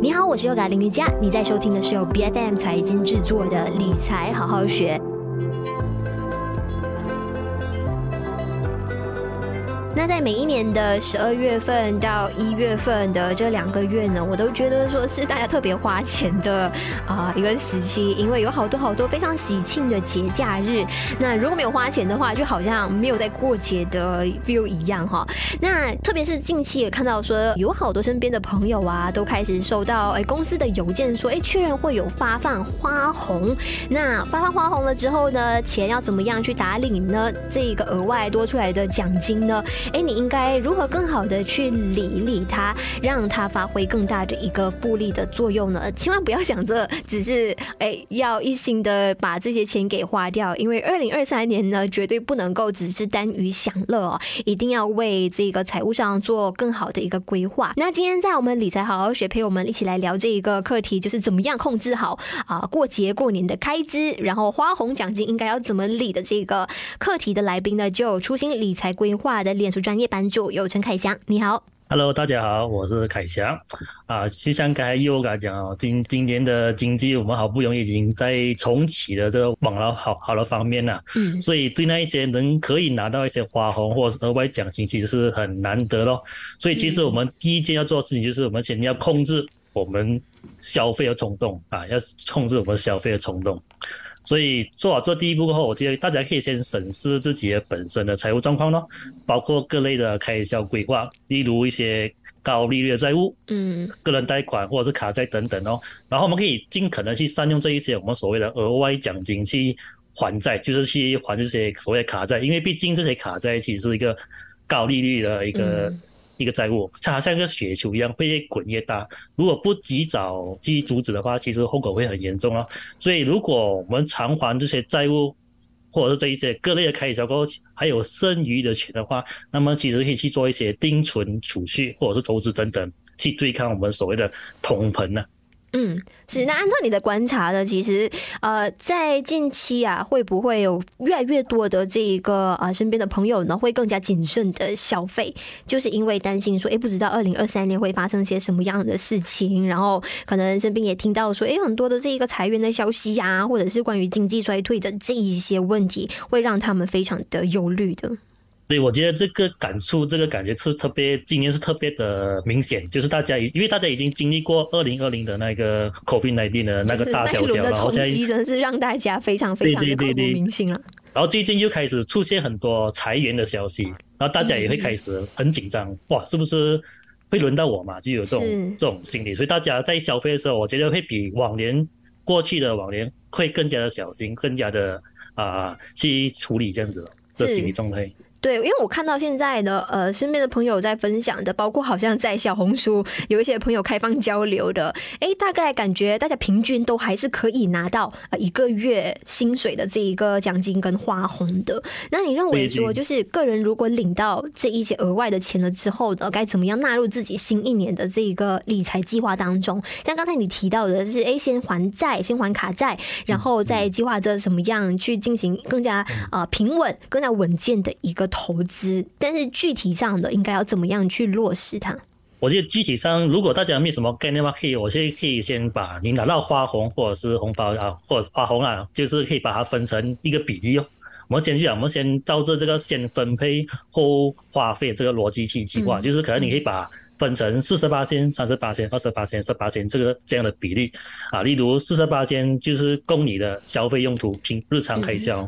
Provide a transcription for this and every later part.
你好，我是优嘎林瑜佳，你在收听的是由 BFM 财经制作的理财好好学。那在每一年的十二月份到一月份的这两个月呢，我都觉得说是大家特别花钱的啊、一个时期，因为有好多好多非常喜庆的节假日。那如果没有花钱的话，就好像没有在过节的 feel 一样哈。那特别是近期也看到说，有好多身边的朋友啊，都开始收到哎公司的邮件说，哎确认会有发放花红。那发放花红了之后呢，钱要怎么样去打领呢？这个额外多出来的奖金呢？哎，你应该如何更好的去理一理它，让它发挥更大的一个复利的作用呢？千万不要想着只是哎要一心的把这些钱给花掉，因为二零二三年呢，绝对不能够只是耽于享乐哦，一定要为这个财务上做更好的一个规划。那今天在我们理财好好学，陪我们一起来聊这一个课题，就是怎么样控制好啊过节过年的开支，然后花红奖金应该要怎么理的这个课题的来宾呢，就有初心理财规划的脸书专业版主有陈凯翔，你好，Hello，大家好，我是凯翔啊。就像刚才 Yoga 讲哦，今今年的经济我们好不容易已经在重启了这个网络好好的方面了，嗯，所以对那一些能可以拿到一些花红或者额外奖金，其实是很难得咯。所以其实我们第一件要做的事情就是我们先要控制我们消费的冲动啊，要控制我们消费的冲动。所以做好这第一步过后，我觉得大家可以先审视自己的本身的财务状况咯，包括各类的开销规划，例如一些高利率的债务，嗯，个人贷款或者是卡债等等哦。然后我们可以尽可能去善用这一些我们所谓的额外奖金去还债，就是去还这些所谓的卡债，因为毕竟这些卡债其实是一个高利率的一个。一个债务，它好像一个雪球一样，会越滚越大。如果不及早去阻止的话，其实后果会很严重啊。所以，如果我们偿还这些债务，或者是这一些各类的开销后，还有剩余的钱的话，那么其实可以去做一些定存储蓄，或者是投资等等，去对抗我们所谓的通膨呢。嗯，是。那按照你的观察呢，其实呃，在近期啊，会不会有越来越多的这一个啊、呃、身边的朋友呢，会更加谨慎的消费，就是因为担心说，哎，不知道二零二三年会发生些什么样的事情，然后可能身边也听到说，哎，很多的这一个裁员的消息呀、或者是关于经济衰退的这一些问题，会让他们非常的忧虑的。对，我觉得这个感触，这个感觉是特别，今年是特别的明显，就是大家，因为大家已经经历过二零二零的那个 COVID-19 的那个大萧条，然后现在真的是让大家非常非常的刻骨铭心了。然后最近又开始出现很多裁员的消息，然后大家也会开始很紧张，嗯、哇，是不是会轮到我嘛？就有这种这种心理，所以大家在消费的时候，我觉得会比往年过去的往年会更加的小心，更加的啊、呃、去处理这样子的心理状态。对，因为我看到现在的呃，身边的朋友在分享的，包括好像在小红书有一些朋友开放交流的，哎，大概感觉大家平均都还是可以拿到呃一个月薪水的这一个奖金跟花红的。那你认为说，就是个人如果领到这一些额外的钱了之后呢，该怎么样纳入自己新一年的这一个理财计划当中？像刚才你提到的是，哎，先还债，先还卡债，然后再计划着怎么样去进行更加呃平稳、更加稳健的一个。投资，但是具体上的应该要怎么样去落实它？我觉得具体上，如果大家没什么概念的话，可以，我现在可以先把你拿到花红或者是红包啊，或者是花红啊，就是可以把它分成一个比例哦。我们先讲，我们先照着这个先分配后花费这个逻辑去计划，就是可能你可以把分成四十八千、三十八千、二十八千、十八千这个这样的比例啊。例如四十八千就是供你的消费用途，平日常开销。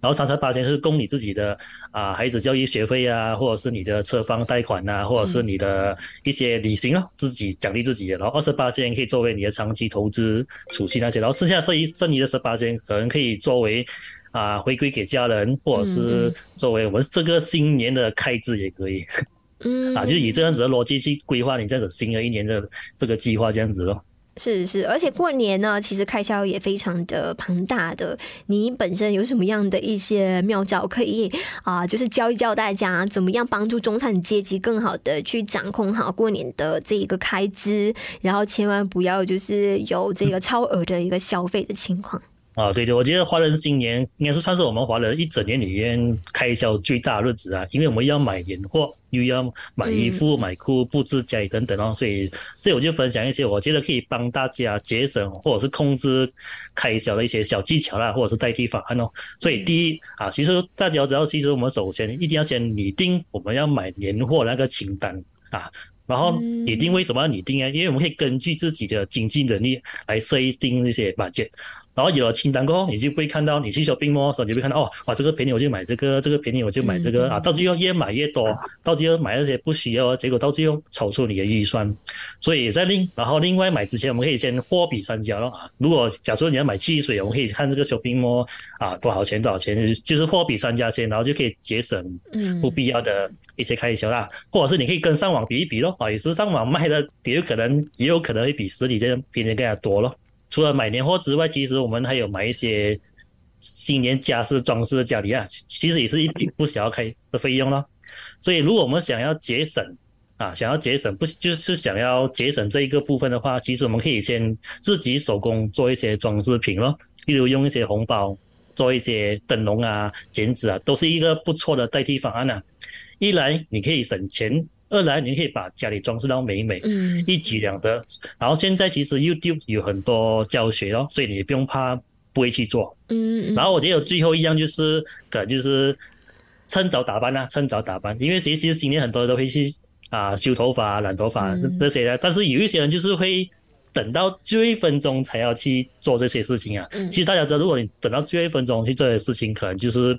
嗯然后三十八千是供你自己的啊孩子教育学费啊，或者是你的车房贷款啊，或者是你的一些旅行啊，自己奖励自己的。然后二十八千可以作为你的长期投资储蓄那些，然后剩下剩余剩余的十八千可能可以作为啊回归给家人，或者是作为我们这个新年的开支也可以。嗯，啊，就是以这样子的逻辑去规划你这样子新的一年的这个计划这样子咯。是是，而且过年呢，其实开销也非常的庞大的。你本身有什么样的一些妙招可以啊？就是教一教大家怎么样帮助中产阶级更好的去掌控好过年的这一个开支，然后千万不要就是有这个超额的一个消费的情况。啊，对对，我觉得华人新年应该是算是我们华人一整年里面开销最大的日子啊，因为我们要买年货，又要买衣服、买裤、布置家里等等哦，所以这我就分享一些我觉得可以帮大家节省或者是控制开销的一些小技巧啦，或者是代替方案哦。所以第一啊，其实大家要知道，其实我们首先一定要先拟定我们要买年货那个清单啊。然后拟定为什么要拟定啊？因为我们可以根据自己的经济能力来设定一些 budget。然后有了清单过后，你就会看到你去 shopping mall 的时候，你就会看到哦，哇，这个便宜我就买这个，这个便宜我就买这个啊。到最后越买越多，到最后买那些不需要，结果到最后超出你的预算。所以在另然后另外买之前，我们可以先货比三家咯啊。如果假设你要买汽水，我们可以看这个 shopping mall 啊多少钱多少钱，就是货比三家先，然后就可以节省不必要的一些开销啦。或者是你可以跟上网比一比咯啊，也是上网卖的，也有可能也有可能会比实体店便宜更加多咯。除了买年货之外，其实我们还有买一些新年家饰装饰的家里啊，其实也是一笔不小开的费用咯。所以，如果我们想要节省啊，想要节省不就是想要节省这一个部分的话，其实我们可以先自己手工做一些装饰品咯，例如用一些红包做一些灯笼啊、剪纸啊，都是一个不错的代替方案啊。一来你可以省钱。二来，你可以把家里装饰到美美，嗯，一举两得。然后现在其实 YouTube 有很多教学哦，所以你也不用怕不会去做，嗯。然后我觉得最后一样就是，可能就是趁早打扮啊，趁早打扮，因为其实今年很多人都会去啊修头发、染头发这些的，但是有一些人就是会等到最后一分钟才要去做这些事情啊。其实大家知道，如果你等到最后一分钟去做这些事情，可能就是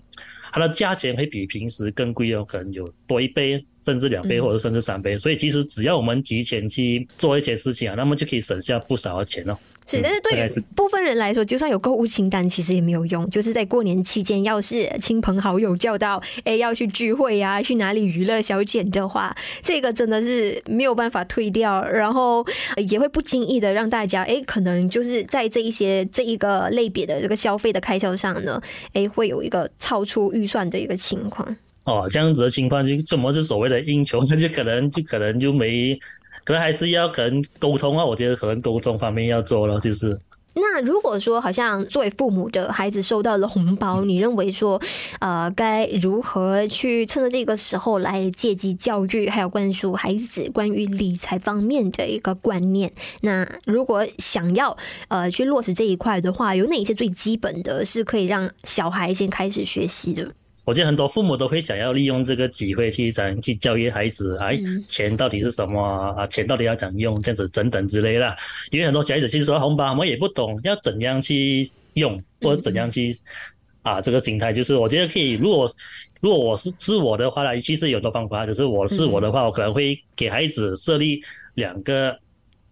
它的价钱会比平时更贵哦，可能有多一倍。甚至两倍或者甚至三倍，所以其实只要我们提前去做一些事情啊，那么就可以省下不少的钱哦。是，但是对于部分人来说，就算有购物清单，其实也没有用。就是在过年期间，要是亲朋好友叫到，哎，要去聚会呀、啊，去哪里娱乐消遣的话，这个真的是没有办法退掉，然后也会不经意的让大家，哎，可能就是在这一些这一个类别的这个消费的开销上呢，哎，会有一个超出预算的一个情况。哦，这样子的情况就怎么是所谓的英雄？那 就可能就可能就没，可能还是要可能沟通啊。我觉得可能沟通方面要做了，就是。那如果说好像作为父母的孩子收到了红包，你认为说，呃，该如何去趁着这个时候来借机教育，还有灌输孩子关于理财方面的一个观念？那如果想要呃去落实这一块的话，有哪些最基本的是可以让小孩先开始学习的？我觉得很多父母都会想要利用这个机会去怎去教育孩子，哎，钱到底是什么啊？钱到底要怎样用？这样子等等之类的。因为很多小孩子其实说红包，我们也不懂要怎样去用，或者怎样去啊，这个心态就是我觉得可以。如果如果我是是我的话呢，其实有的方法，就是我是我的话，我可能会给孩子设立两个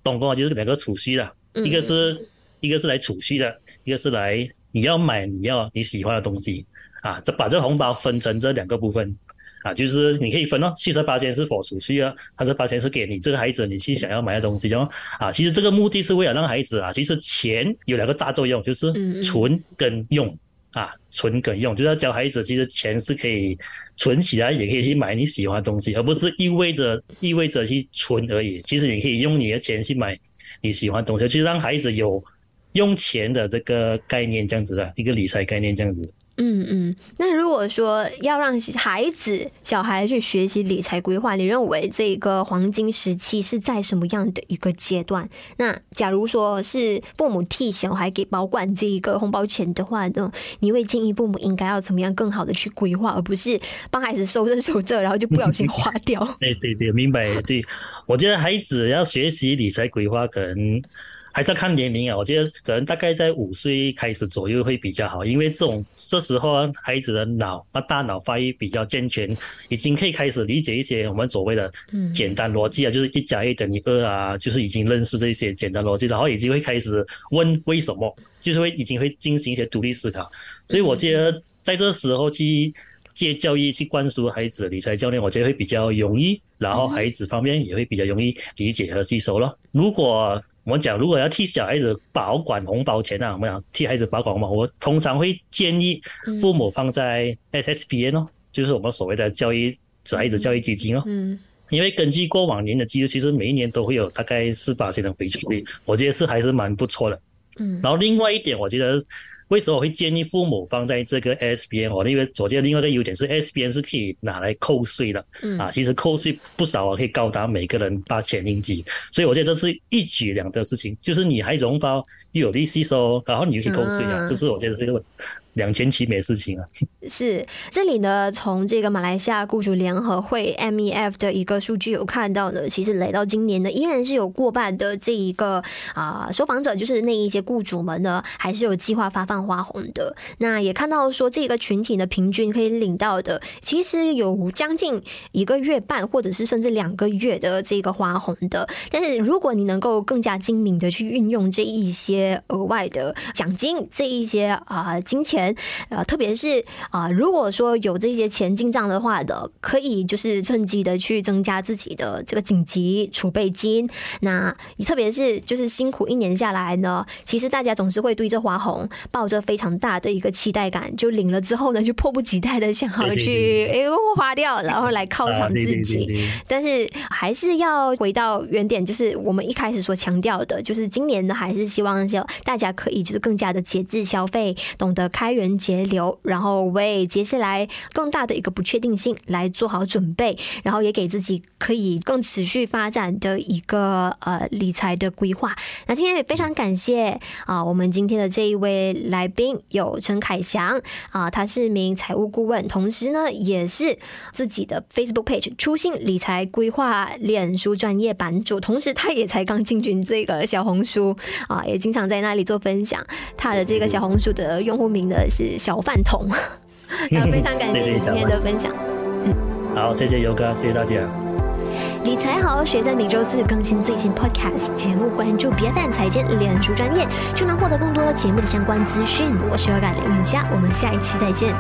东东，就是两个储蓄的，一个是一个是来储蓄的，一个是来你要买你要你喜欢的东西。啊，这把这个红包分成这两个部分，啊，就是你可以分哦，七十八千是否储蓄啊，二十八千是给你这个孩子你去想要买的东西哦，啊，其实这个目的是为了让孩子啊，其实钱有两个大作用，就是存跟用，啊，存跟用，就是要教孩子其实钱是可以存起来，也可以去买你喜欢的东西，而不是意味着意味着去存而已，其实你可以用你的钱去买你喜欢的东西，去让孩子有用钱的这个概念，这样子的一个理财概念，这样子。嗯嗯，那如果说要让孩子、小孩去学习理财规划，你认为这个黄金时期是在什么样的一个阶段？那假如说是父母替小孩给保管这一个红包钱的话呢，你会建议父母应该要怎么样更好的去规划，而不是帮孩子收着收着，然后就不小心花掉？对对对，明白。对，我觉得孩子要学习理财规划，可能。还是要看年龄啊，我觉得可能大概在五岁开始左右会比较好，因为这种这时候孩子的脑啊大脑发育比较健全，已经可以开始理解一些我们所谓的简单逻辑啊，就是一加一等于二啊，就是已经认识这些简单逻辑，然后已经会开始问为什么，就是会已经会进行一些独立思考，所以我觉得在这时候去借教育去灌输孩子理财教练，我觉得会比较容易，然后孩子方面也会比较容易理解和吸收了。如果我们讲，如果要替小孩子保管红包钱啊，我们讲替孩子保管红包，我通常会建议父母放在 SSBN 哦，就是我们所谓的教育小孩子教育基金哦。嗯。因为根据过往年的记录，其实每一年都会有大概四八千的回馈率，我觉得是还是蛮不错的。嗯。然后另外一点，我觉得为什么我会建议父母放在这个 SBN 哦？因为我觉得另外一个优点是 SBN 是可以拿来扣税的，嗯啊，其实扣税不少啊，可以高达每个人八千令吉，所以我觉得这是一举两得的事情，就是你还融包又有利息收，然后你又可以扣税啊，这是我觉得是一个。两千起没事情啊，是这里呢，从这个马来西亚雇主联合会 MEF 的一个数据有看到呢，其实来到今年呢，依然是有过半的这一个啊受访者，就是那一些雇主们呢，还是有计划发放花红的。那也看到说，这个群体呢，平均可以领到的，其实有将近一个月半，或者是甚至两个月的这个花红的。但是如果你能够更加精明的去运用这一些额外的奖金，这一些啊金钱。呃，特别是啊、呃，如果说有这些钱进账的话的，可以就是趁机的去增加自己的这个紧急储备金。那特别是就是辛苦一年下来呢，其实大家总是会对这花红抱着非常大的一个期待感，就领了之后呢，就迫不及待的想要去哎花掉，然后来犒赏自己。但是还是要回到原点，就是我们一开始所强调的，就是今年呢，还是希望说大家可以就是更加的节制消费，懂得开。开源节流，然后为接下来更大的一个不确定性来做好准备，然后也给自己可以更持续发展的一个呃理财的规划。那今天也非常感谢啊，我们今天的这一位来宾有陈凯翔啊，他是名财务顾问，同时呢也是自己的 Facebook page 初心理财规划脸书专业版主，同时他也才刚进军这个小红书啊，也经常在那里做分享，他的这个小红书的用户名的。是小饭桶，那非常感谢你今天的分享。嗯，好，谢谢尤哥，谢谢大家。理财好好学，在每周四更新最新 Podcast 节目，关注 BFM 财经脸书专业，就能获得更多节目的相关资讯。我是尤嘎林云佳，我们下一期再见。